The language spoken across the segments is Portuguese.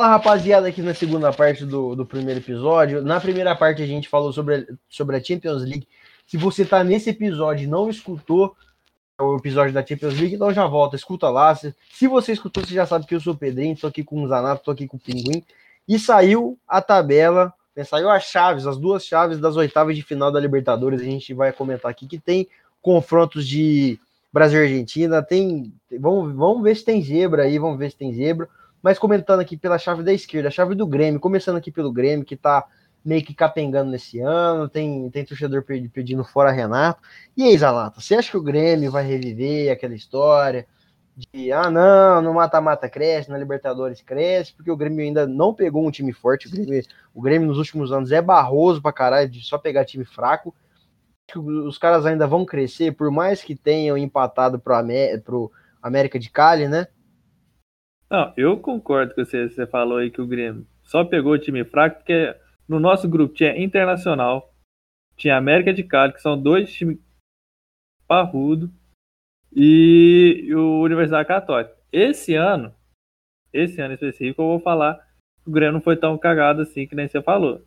Fala rapaziada, aqui na segunda parte do, do primeiro episódio. Na primeira parte a gente falou sobre, sobre a Champions League. Se você tá nesse episódio e não escutou o episódio da Champions League, então já volta, escuta lá. Se, se você escutou, você já sabe que eu sou o Pedrinho, tô aqui com o Zanato, tô aqui com o Pinguim. E saiu a tabela, né, saiu as chaves, as duas chaves das oitavas de final da Libertadores. A gente vai comentar aqui que tem confrontos de Brasil e Argentina, tem. Vamos, vamos ver se tem zebra aí, vamos ver se tem zebra. Mas comentando aqui pela chave da esquerda, a chave do Grêmio, começando aqui pelo Grêmio, que tá meio que capengando nesse ano, tem, tem torcedor pedindo fora Renato. E aí, Zalata, você acha que o Grêmio vai reviver aquela história de ah, não, no mata-mata cresce, na Libertadores cresce, porque o Grêmio ainda não pegou um time forte. O Grêmio, o Grêmio nos últimos anos é barroso pra caralho de só pegar time fraco. Os caras ainda vão crescer, por mais que tenham empatado pro, Amé pro América de Cali, né? Não, eu concordo com você. Você falou aí que o Grêmio só pegou o time fraco porque no nosso grupo tinha Internacional, tinha América de Cali, que são dois times parrudo, e o Universidade Católica. Esse ano, esse ano específico, eu vou falar que o Grêmio não foi tão cagado assim que nem você falou.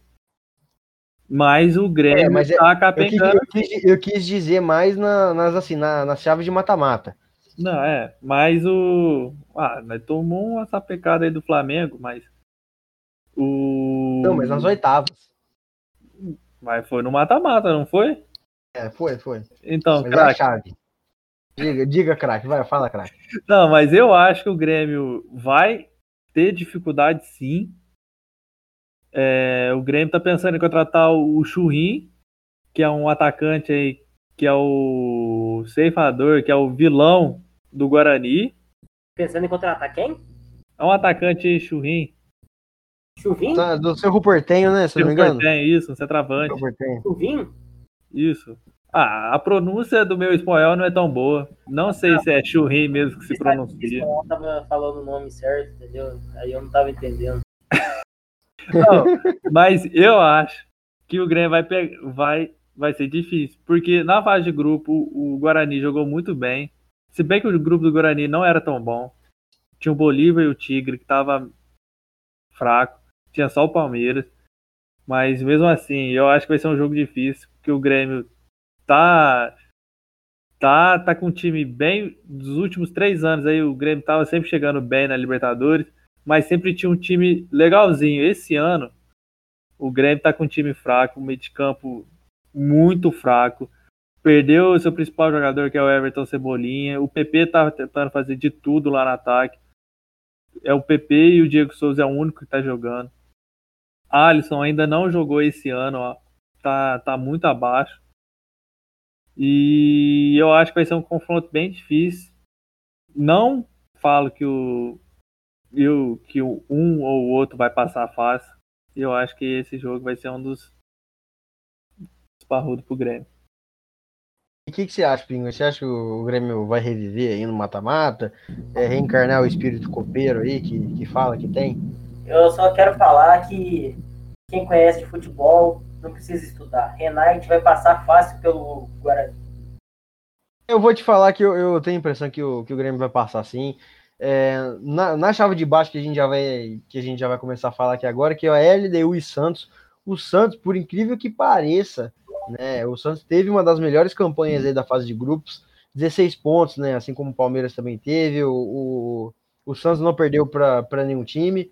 Mas o Grêmio é, mas tá é, capengando. Eu quis, eu, eu quis, dizer mais na, nas, assim, na, nas chaves de mata-mata. Não, é. Mas o. Ah, nós tomou uma sapecada aí do Flamengo, mas. O. Não, mas nas oitavas. Mas foi no mata-mata, não foi? É, foi, foi. Então, mas craque. É chave. Diga, diga, craque, vai, fala, craque. Não, mas eu acho que o Grêmio vai ter dificuldade sim. É, o Grêmio tá pensando em contratar o Churrim, que é um atacante aí que é o ceifador, que é o vilão do Guarani. Pensando em contratar quem? É um atacante churrim. Chuvim? Tá, do seu Ruportenho, né? Se não me engano. Portenho, isso, um centroavante. Chuvim? Isso. Ah, a pronúncia do meu espanhol não é tão boa. Não sei não. se é churrim mesmo que se pronuncia. Eu tava falando o nome certo, entendeu? Aí eu não tava entendendo. não, mas eu acho que o Grêmio vai, vai vai ser difícil. Porque na fase de grupo, o Guarani jogou muito bem. Se bem que o grupo do Guarani não era tão bom. Tinha o Bolívar e o Tigre, que tava fraco. Tinha só o Palmeiras. Mas mesmo assim, eu acho que vai ser um jogo difícil, porque o Grêmio tá tá tá com um time bem dos últimos três anos aí o Grêmio tava sempre chegando bem na Libertadores, mas sempre tinha um time legalzinho. Esse ano o Grêmio tá com um time fraco, um meio de campo muito fraco. Perdeu o seu principal jogador, que é o Everton Cebolinha. O PP tá tentando fazer de tudo lá no ataque. É o PP e o Diego Souza é o único que tá jogando. Alisson ainda não jogou esse ano, ó. Tá, tá muito abaixo. E eu acho que vai ser um confronto bem difícil. Não falo que o eu, que o um ou o outro vai passar fácil. Eu acho que esse jogo vai ser um dos parrudo pro Grêmio. E o que, que, você acha, Pingo? Você acha que o Grêmio vai reviver aí no mata-mata? É, reencarnar o espírito copeiro aí que, que fala que tem? Eu só quero falar que quem conhece de futebol não precisa estudar. Renate vai passar fácil pelo Guarani. Eu vou te falar que eu, eu tenho a impressão que o, que o Grêmio vai passar sim. É, na, na chave de baixo que a gente já vai que a gente já vai começar a falar aqui agora, que é a LDU e Santos. O Santos, por incrível que pareça, né? O Santos teve uma das melhores campanhas da fase de grupos, 16 pontos, né? Assim como o Palmeiras também teve. O, o, o Santos não perdeu para nenhum time.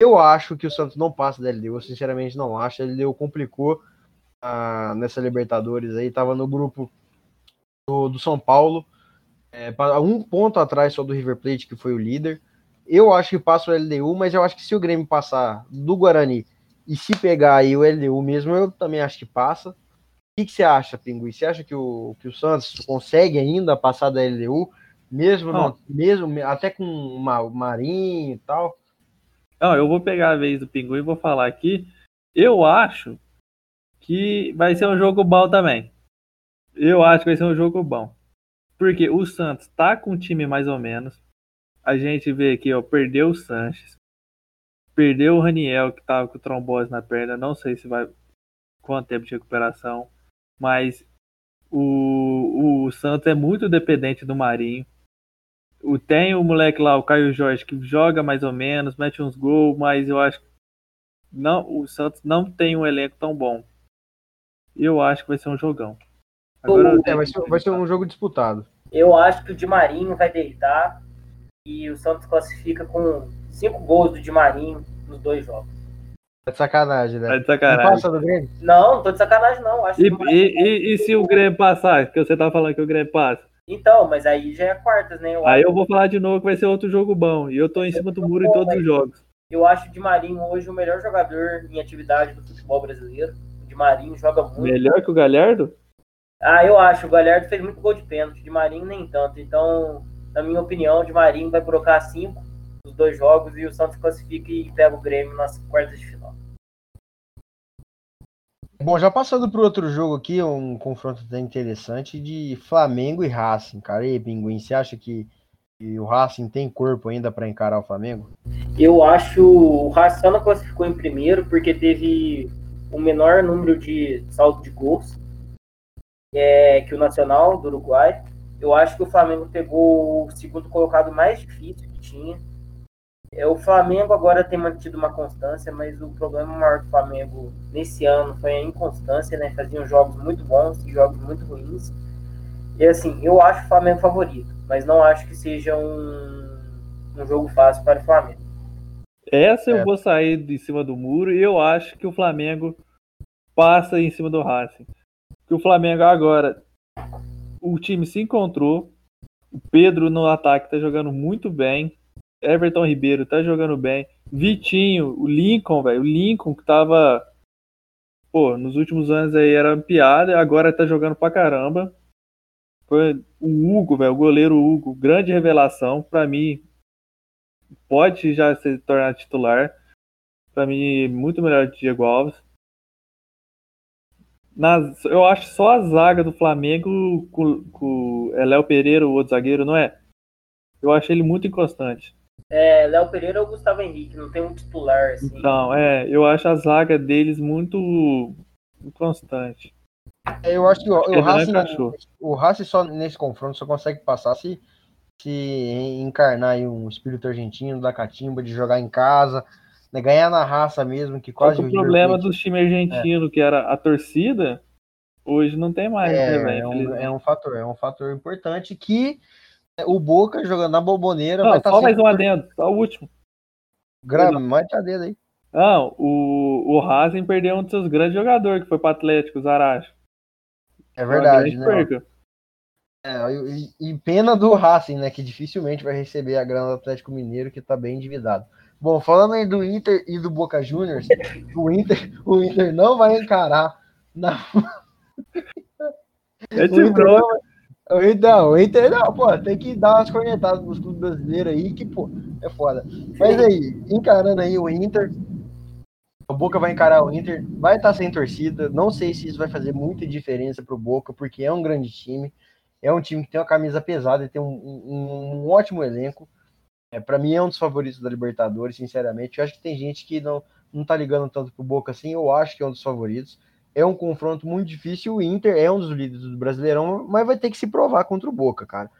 Eu acho que o Santos não passa da LDU, eu sinceramente não acho. A LDU complicou ah, nessa Libertadores aí, tava no grupo do, do São Paulo, é, um ponto atrás só do River Plate, que foi o líder. Eu acho que passa o LDU, mas eu acho que se o Grêmio passar do Guarani e se pegar aí o LDU mesmo, eu também acho que passa que, que você acha, Pinguim? Você acha que o, que o Santos consegue ainda passar da LDU, mesmo, não, mesmo até com uma, o Marinho e tal? Não, eu vou pegar a vez do Pinguim e vou falar aqui. Eu acho que vai ser um jogo bom também. Eu acho que vai ser um jogo bom. Porque o Santos tá com o time mais ou menos. A gente vê aqui, ó, perdeu o Sanches. Perdeu o Raniel, que tava com trombose na perna. Não sei se vai. Quanto tempo de recuperação mas o, o Santos é muito dependente do Marinho. o, tem o moleque lá, o Caio Jorge, que joga mais ou menos, mete uns gols, mas eu acho que não, o Santos não tem um elenco tão bom. Eu acho que vai ser um jogão. Agora, é, vai, ser, vai ser um jogo disputado. Eu acho que o Di Marinho vai deitar e o Santos classifica com cinco gols do Di Marinho nos dois jogos. É de sacanagem, né? É de sacanagem. Não passa do Grêmio? Não, não tô de sacanagem, não. Acho e, e, e, e, se o Grêmio passar? Que você tá falando que o Grêmio passa? Então, mas aí já é quartas, né? Eu aí eu vou falar de novo que vai ser outro jogo bom. E eu tô em cima do muro em todos os jogos. Eu acho o Di Marinho hoje o melhor jogador em atividade do futebol brasileiro. O Di Marinho joga muito. Melhor que o Galhardo? Ah, eu acho. O Galhardo fez muito gol de pênalti. O Di Marinho nem tanto. Então, na minha opinião, o Di Marinho vai colocar cinco nos dois jogos e o Santos classifica e pega o Grêmio nas quartas de final. Bom, já passando para outro jogo aqui, um confronto até interessante de Flamengo e Racing. Cara, e aí, Pinguim, você acha que, o Racing tem corpo ainda para encarar o Flamengo? Eu acho o Racing não classificou em primeiro porque teve o menor número de saldo de gols é, que o Nacional do Uruguai. Eu acho que o Flamengo pegou o segundo colocado mais difícil que tinha é, o Flamengo agora tem mantido uma constância, mas o problema maior do Flamengo nesse ano foi a inconstância, né? Faziam jogos muito bons e jogos muito ruins. E assim, eu acho o Flamengo favorito, mas não acho que seja um, um jogo fácil para o Flamengo. Essa eu é. vou sair de cima do muro e eu acho que o Flamengo passa em cima do Racing. Que o Flamengo agora, o time se encontrou, o Pedro no ataque está jogando muito bem, Everton Ribeiro tá jogando bem. Vitinho, o Lincoln, velho. O Lincoln que tava. Pô, nos últimos anos aí era piada, agora tá jogando pra caramba. Foi o Hugo, velho, o goleiro Hugo, grande revelação. Pra mim, pode já se tornar titular. Pra mim, muito melhor que Diego Alves. Nas, eu acho só a zaga do Flamengo com, com é Léo Pereira, o outro zagueiro, não é? Eu acho ele muito inconstante. É, Léo Pereira ou Gustavo Henrique, não tem um titular assim. Então, é, eu acho a zaga deles muito inconstante. É, eu acho que o, o, Racing, o só nesse confronto só consegue passar se, se encarnar um espírito argentino da catimba, de jogar em casa, né, ganhar na raça mesmo, que quase. O problema do time argentino, é. que era a torcida, hoje não tem mais. É, né, é, um, é um fator, é um fator importante que o Boca jogando na boboneira. Não, tá só mais um adendo, só o último. Grama, mais adendo aí. Não, o, o Hazen perdeu um dos seus grandes jogadores, que foi para Atlético, o Zaracho. É verdade, né? É, e, e, pena do Racing, né? Que dificilmente vai receber a grana do Atlético Mineiro, que tá bem endividado. Bom, falando aí do Inter e do Boca Juniors, o Inter, o Inter não vai encarar na. É Inter, não, então, Inter, não, pô, tem que dar umas cornetadas pros clubes brasileiros aí, que, pô, é foda. Mas aí, encarando aí o Inter, o Boca vai encarar o Inter, vai estar tá sem torcida, não sei se isso vai fazer muita diferença pro Boca, porque é um grande time, é um time que tem uma camisa pesada e tem um, um, um ótimo elenco. É, para mim é um dos favoritos da Libertadores, sinceramente. Eu acho que tem gente que não, não tá ligando tanto pro Boca assim, eu acho que é um dos favoritos é um confronto muito difícil. O Inter é um dos líderes do Brasileirão, mas vai ter que se provar contra o Boca, cara.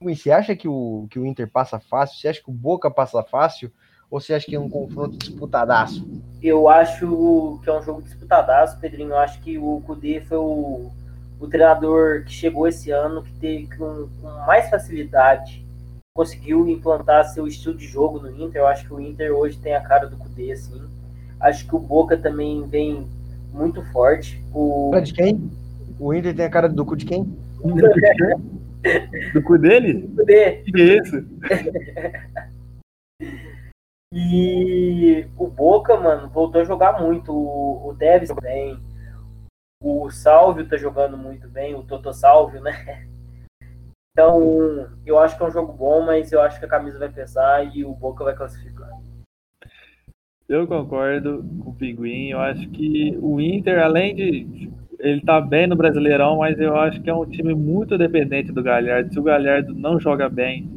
Você acha que o, que o Inter passa fácil? Você acha que o Boca passa fácil? Ou você acha que é um confronto disputadaço? Eu acho que é um jogo disputadaço, Pedrinho. Eu acho que o Cudê foi o, o treinador que chegou esse ano, que teve com, com mais facilidade conseguiu implantar seu estilo de jogo no Inter. Eu acho que o Inter hoje tem a cara do Cudê, assim. Acho que o Boca também vem muito forte. O... Cara de quem? O Inter tem a cara do cu de quem? do cu dele? Do cu dele. Que é isso? e o Boca, mano, voltou a jogar muito. O, o Deves também. O Salvio tá jogando muito bem. O Toto Salvio, né? Então, eu acho que é um jogo bom, mas eu acho que a camisa vai pesar e o Boca vai classificar. Eu concordo com o Pinguim. Eu acho que o Inter, além de. Ele tá bem no Brasileirão, mas eu acho que é um time muito dependente do Galhardo. Se o Galhardo não joga bem,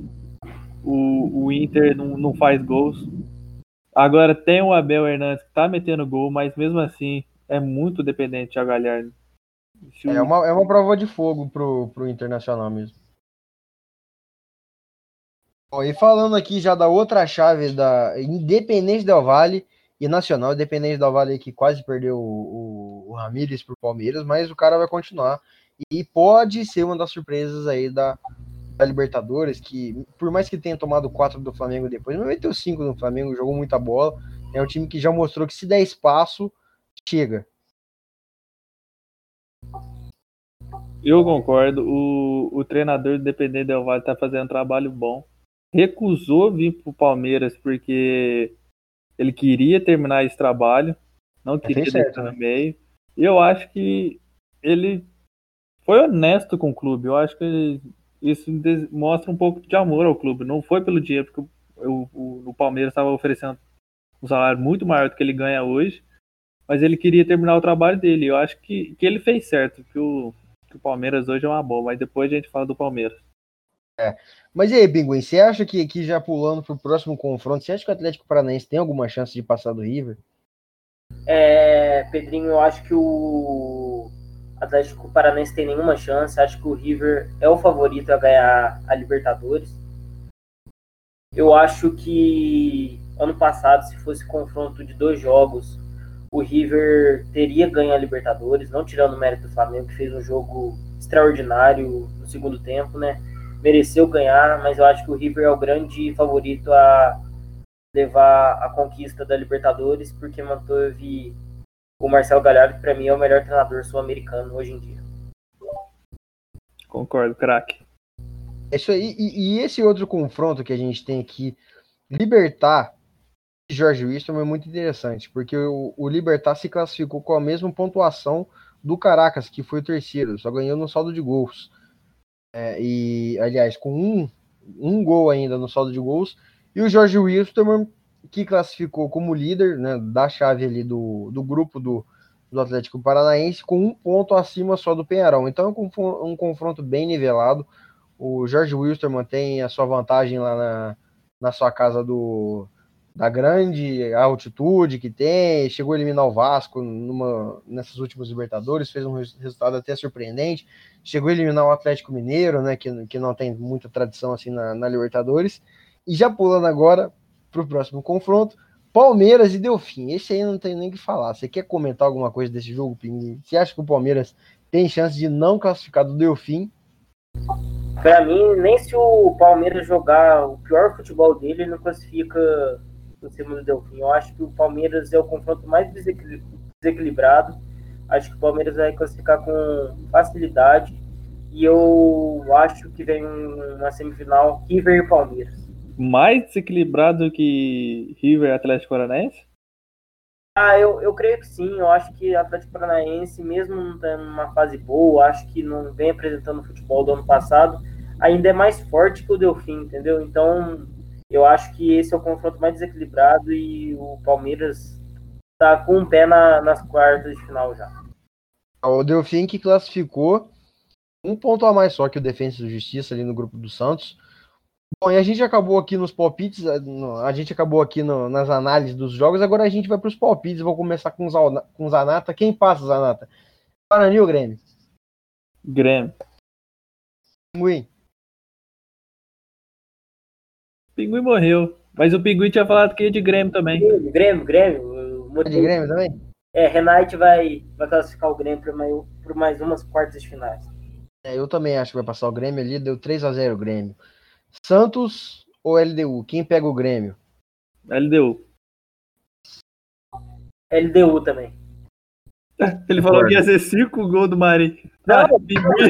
o, o Inter não, não faz gols. Agora tem o Abel Hernandes que tá metendo gol, mas mesmo assim é muito dependente a Galhardo. É uma, é uma prova de fogo pro, pro Internacional mesmo. Bom, e falando aqui já da outra chave da Independente Del Vale e Nacional, Independente Del Vale que quase perdeu o, o, o pro Palmeiras, mas o cara vai continuar e pode ser uma das surpresas aí da, da Libertadores, que por mais que tenha tomado quatro do Flamengo depois, mas meteu cinco no Flamengo, jogou muita bola, é um time que já mostrou que se der espaço, chega. Eu concordo. O, o treinador do Independente Del Valle tá fazendo um trabalho bom. Recusou vir pro Palmeiras porque ele queria terminar esse trabalho, não É, queria fez deixar certo, né? no meio. E eu acho que ele foi honesto com o clube. Eu acho que isso mostra um pouco de amor ao clube. Não foi pelo dinheiro, porque o, o, o Palmeiras estava oferecendo um salário muito maior do que ele ganha hoje, mas ele queria terminar o trabalho dele. Eu acho que, que ele fez certo, que o, que o Palmeiras hoje é uma boa, mas depois a gente fala do Palmeiras. Mas e aí, Pinguim, você acha que, que já pulando pro próximo confronto, você acha que o Atlético Paranaense tem alguma chance de passar do River? É, Pedrinho, eu acho que o Atlético Paranaense tem nenhuma chance. Acho que o River é o favorito a ganhar a Libertadores. Eu acho que ano passado, se fosse confronto de dois jogos, o River teria ganho a Libertadores, não tirando o mérito do Flamengo, que fez um jogo extraordinário no segundo tempo, né? Mereceu ganhar, mas eu acho que o River é o grande favorito a levar a conquista da Libertadores, porque manteve o Marcelo Galhardo, que para mim é o melhor treinador sul-americano hoje em dia. Concordo, craque. É Isso aí, e, e esse outro confronto que a gente tem aqui, Libertar e Jorge Wilson é muito interessante, porque o, o Libertar se classificou com a mesma pontuação do Caracas, que foi o terceiro, só ganhou no saldo de gols. É, e, aliás, com um, um gol ainda no saldo de gols, e o Jorge Wilson, que classificou como líder né, da chave ali do, do grupo do, do Atlético Paranaense, com um ponto acima só do Penharol. Então é um um confronto bem nivelado. O Jorge Wilson mantém a sua vantagem lá na, na sua casa do, da grande altitude que tem, chegou a eliminar o Vasco numa, nessas últimas Libertadores, fez um res- resultado até surpreendente, chegou a eliminar o Atlético Mineiro, né, que, que não tem muita tradição assim na, na Libertadores, e já pulando agora para o próximo confronto, Palmeiras e Delfim, esse aí não tem nem o que falar, você quer comentar alguma coisa desse jogo? Você acha que o Palmeiras tem chance de não classificar do Delfim? Para mim, nem se o Palmeiras jogar o pior futebol dele, ele não classifica por cima do Delfim. Eu acho que o Palmeiras é o confronto mais desequil- desequilibrado. Acho que o Palmeiras vai classificar com facilidade. E eu acho que vem uma semifinal River e Palmeiras. Mais desequilibrado que River e Atlético Paranaense? Ah, eu, eu creio que sim. Eu acho que Atlético Paranaense, mesmo não estando numa fase boa, acho que não vem apresentando o futebol do ano passado, ainda é mais forte que o Delfim, entendeu? Então, eu acho que esse é o confronto mais desequilibrado e o Palmeiras tá com um pé na- nas quartas de final já. O Delfim que classificou um ponto a mais só que o Defensa e Justiça ali no grupo do Santos. Bom, e a gente acabou aqui nos palpites, a- gente acabou aqui no- nas análises dos jogos, agora a gente vai para os palpites. Vou começar com com os Zanata. Quem passa, Zanata? Guarani ou Grêmio? Grêmio. Pinguim. Pinguim morreu. Mas o Pinguim tinha falado que ia de Grêmio também. Grêmio, Grêmio, o É de Grêmio também? É, Renate vai, vai classificar o Grêmio por mais, por mais umas quartas de finais. É, eu também acho que vai passar o Grêmio ali, deu 3 a 0 o Grêmio. Santos ou LDU? Quem pega o Grêmio? LDU. LDU também. Ele falou que ia ser 5 gols do Mari. Não. Ah, Pinguim.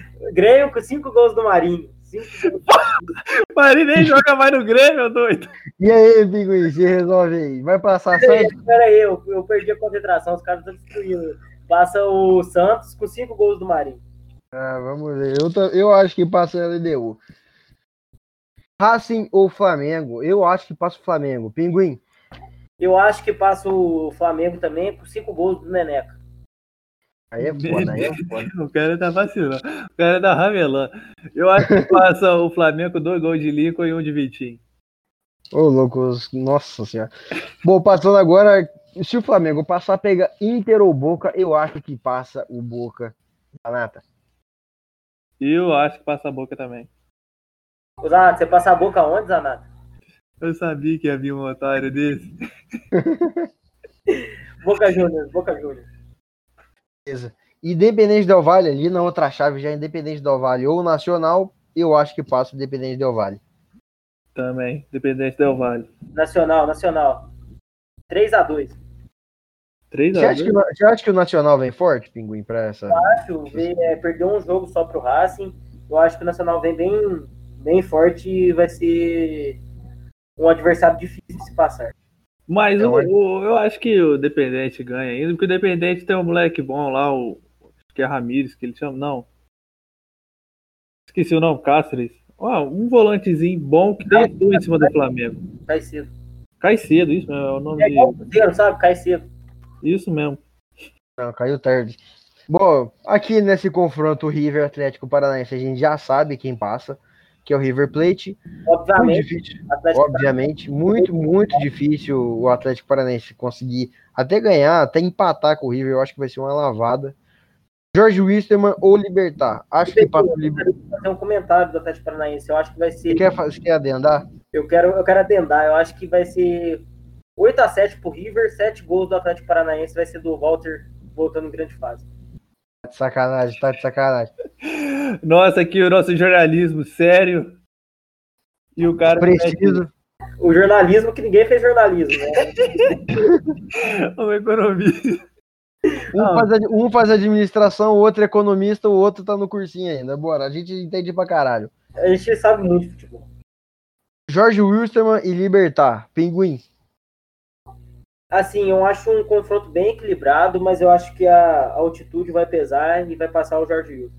Grêmio com cinco gols do Marinho. Mari nem joga mais no Grêmio, doido. E aí, Pinguim, se resolve aí. Vai passar Santos? Pera aí, eu, eu perdi a concentração, os caras estão destruindo. Passa o Santos com cinco gols do Marinho. Ah, vamos ver. Eu, ta- eu acho que passa o LDU. Racing ou Flamengo? Eu acho que passa o Flamengo. Pinguim. Eu acho que passa o Flamengo também com cinco gols do Neneca. Aí é foda, aí é foda. O cara tá vacilando. O cara tá ramelando. Eu acho que passa o Flamengo dois gols de Lincoln e um de Vitinho. Ô, louco, os- nossa senhora. Bom, passando agora, se o Flamengo passar, pega Inter ou Boca, eu acho que passa o Boca. Zanata. E eu acho que passa a boca também. Ô, Zanato, você passa a boca onde, Zanato? Eu sabia que havia um otário desse. Boca Juniors, Boca Juniors. Beleza. Independente Del Vale ali, na outra chave já Independente Del Vale ou Nacional, eu acho que passa o Independente Del Vale. Também, Independente Del Vale. Nacional, Nacional. 3x2. 3 Você a acha, que, 2. o- você acha que o Nacional vem forte, Pinguim, pra essa? Acho, vê- é, perdeu um jogo só pro Racing. Eu acho que o Nacional vem bem, bem forte e vai ser um adversário difícil de se passar. Mas É, o- eu acho que o Dependente ganha ainda, porque o Dependente tem um moleque bom lá, o acho que é Ramires, que ele chama, não. Esqueci o nome, Cáceres. Ó, um volantezinho bom que deitou em cima do Flamengo. Cai cedo. Cai cedo, isso mesmo, é o nome É igual sabe? Cai cedo. Isso mesmo. Não, caiu tarde. Bom, aqui nesse confronto River Atlético Paranaense, a gente já sabe quem passa, que é o River Plate. Muito Obviamente, difícil, Atlético obviamente, muito, muito difícil o Atlético Paranaense conseguir até ganhar, até empatar com o River. Eu acho que vai ser uma lavada. Jorge Wisterman ou Libertar? Acho que passa o Libertar. Fazer um comentário do Atlético Paranaense. Eu acho que vai ser. Você quer, você quer adendar? Eu quero, eu quero adendar. Eu acho que vai ser 8x7 pro River, 7 gols do Atlético Paranaense. Vai ser do Walter voltando em grande fase. De sacanagem, tá de sacanagem. Nossa, aqui o nosso jornalismo sério. E o cara. Preciso. O jornalismo que ninguém fez jornalismo, né? O economista. Um Não. faz, um faz administração, o outro é economista, o outro tá no cursinho ainda. Bora, a gente entende pra caralho. A gente sabe muito de futebol. Jorge Wilstermann e Libertar. Pinguim. Assim, eu acho um confronto bem equilibrado, mas eu acho que a altitude vai pesar e vai passar o Jorge Wilson.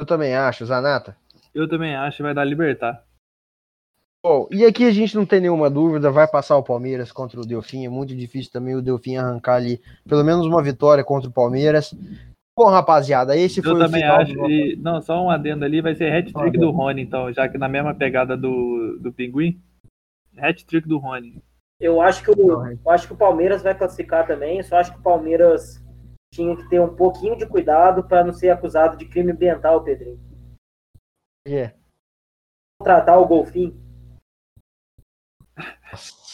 Eu também acho, Zanata. Eu também acho vai dar libertar. Bom, e aqui a gente não tem nenhuma dúvida, vai passar o Palmeiras contra o Delfim. É muito difícil também o Delfim arrancar ali pelo menos uma vitória contra o Palmeiras. Bom, rapaziada, esse foi Eu o também final acho. do E, não, só um adendo ali, vai ser hat-trick do Rony, então, já que na mesma pegada do, do Pinguim. Hat-trick do Rony. Eu acho que o, Não, é. eu acho que o Palmeiras vai classificar também. Só acho que o Palmeiras tinha que ter um pouquinho de cuidado para não ser acusado de crime ambiental, Pedrinho. É. Contratar o Golfinho.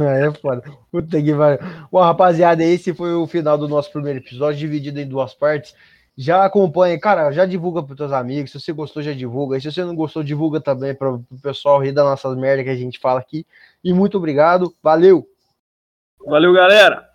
É foda. Puta que pariu. Bom, rapaziada, esse foi o final do nosso primeiro episódio, dividido em duas partes. Já acompanha, cara, já divulga para teus amigos. Se você gostou, já divulga. E se você não gostou, divulga também para o pessoal rir das nossas merda que a gente fala aqui. E muito obrigado. Valeu! Valeu, galera!